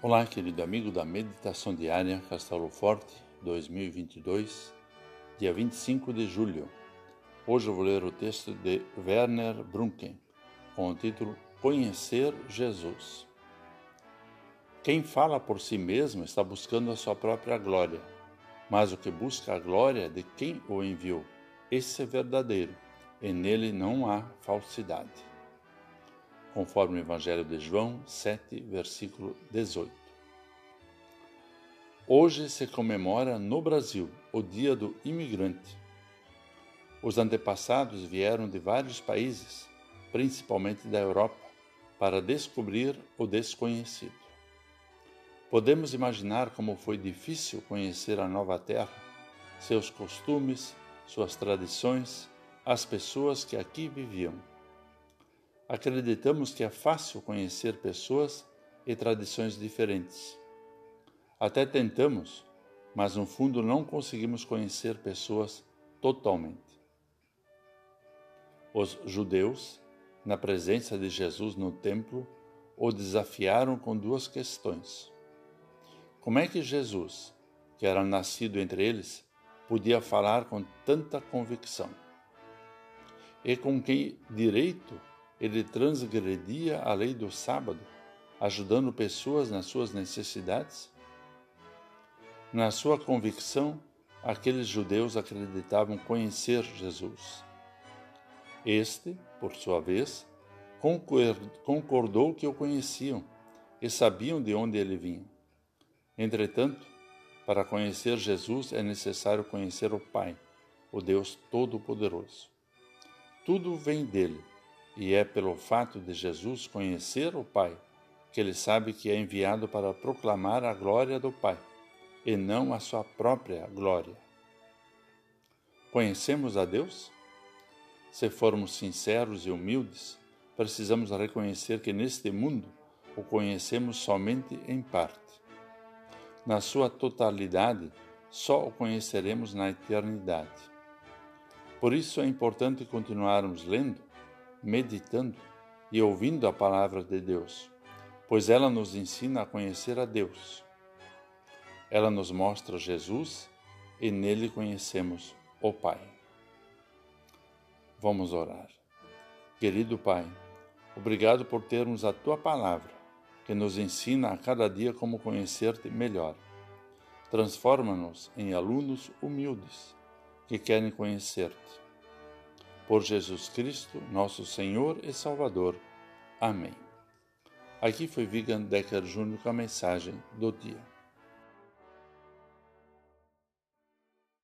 Olá, querido amigo da Meditação Diária Castelo Forte 2022, dia 25 de julho. Hoje eu vou ler o texto de Werner Brunken, com o título Conhecer Jesus. Quem fala por si mesmo está buscando a sua própria glória, mas o que busca a glória de quem o enviou, esse é verdadeiro, e nele não há falsidade conforme o Evangelho de João 7, versículo 18. Hoje se comemora no Brasil o Dia do Imigrante. Os antepassados vieram de vários países, principalmente da Europa, para descobrir o desconhecido. Podemos imaginar como foi difícil conhecer a nova terra, seus costumes, suas tradições, as pessoas que aqui viviam acreditamos que é fácil conhecer pessoas e tradições diferentes. Até tentamos, mas no fundo não conseguimos conhecer pessoas totalmente. Os judeus, na presença de Jesus no templo, o desafiaram com duas questões. Como é que Jesus, que era nascido entre eles, podia falar com tanta convicção? E com que direito ele transgredia a lei do sábado, ajudando pessoas nas suas necessidades? Na sua convicção, aqueles judeus acreditavam conhecer Jesus. Este, por sua vez, concordou que o conheciam e sabiam de onde ele vinha. Entretanto, para conhecer Jesus é necessário conhecer o Pai, o Deus Todo-Poderoso. Tudo vem dele e é pelo fato de Jesus conhecer o Pai que ele sabe que é enviado para proclamar a glória do Pai e não a sua própria glória. Conhecemos a Deus? Se formos sinceros e humildes, precisamos reconhecer que neste mundo o conhecemos somente em parte. Na sua totalidade, só o conheceremos na eternidade. Por isso é importante continuarmos lendo meditando e ouvindo a palavra de Deus, pois ela nos ensina a conhecer a Deus. Ela nos mostra Jesus e nele conhecemos o Pai. Vamos orar. Querido Pai, obrigado por termos a tua palavra, que nos ensina a cada dia como conhecer-te melhor. Transforma-nos em alunos humildes que querem conhecer-te por Jesus Cristo, nosso Senhor e Salvador. Amém. Aqui foi Vigan Decker Júnior com a mensagem do dia.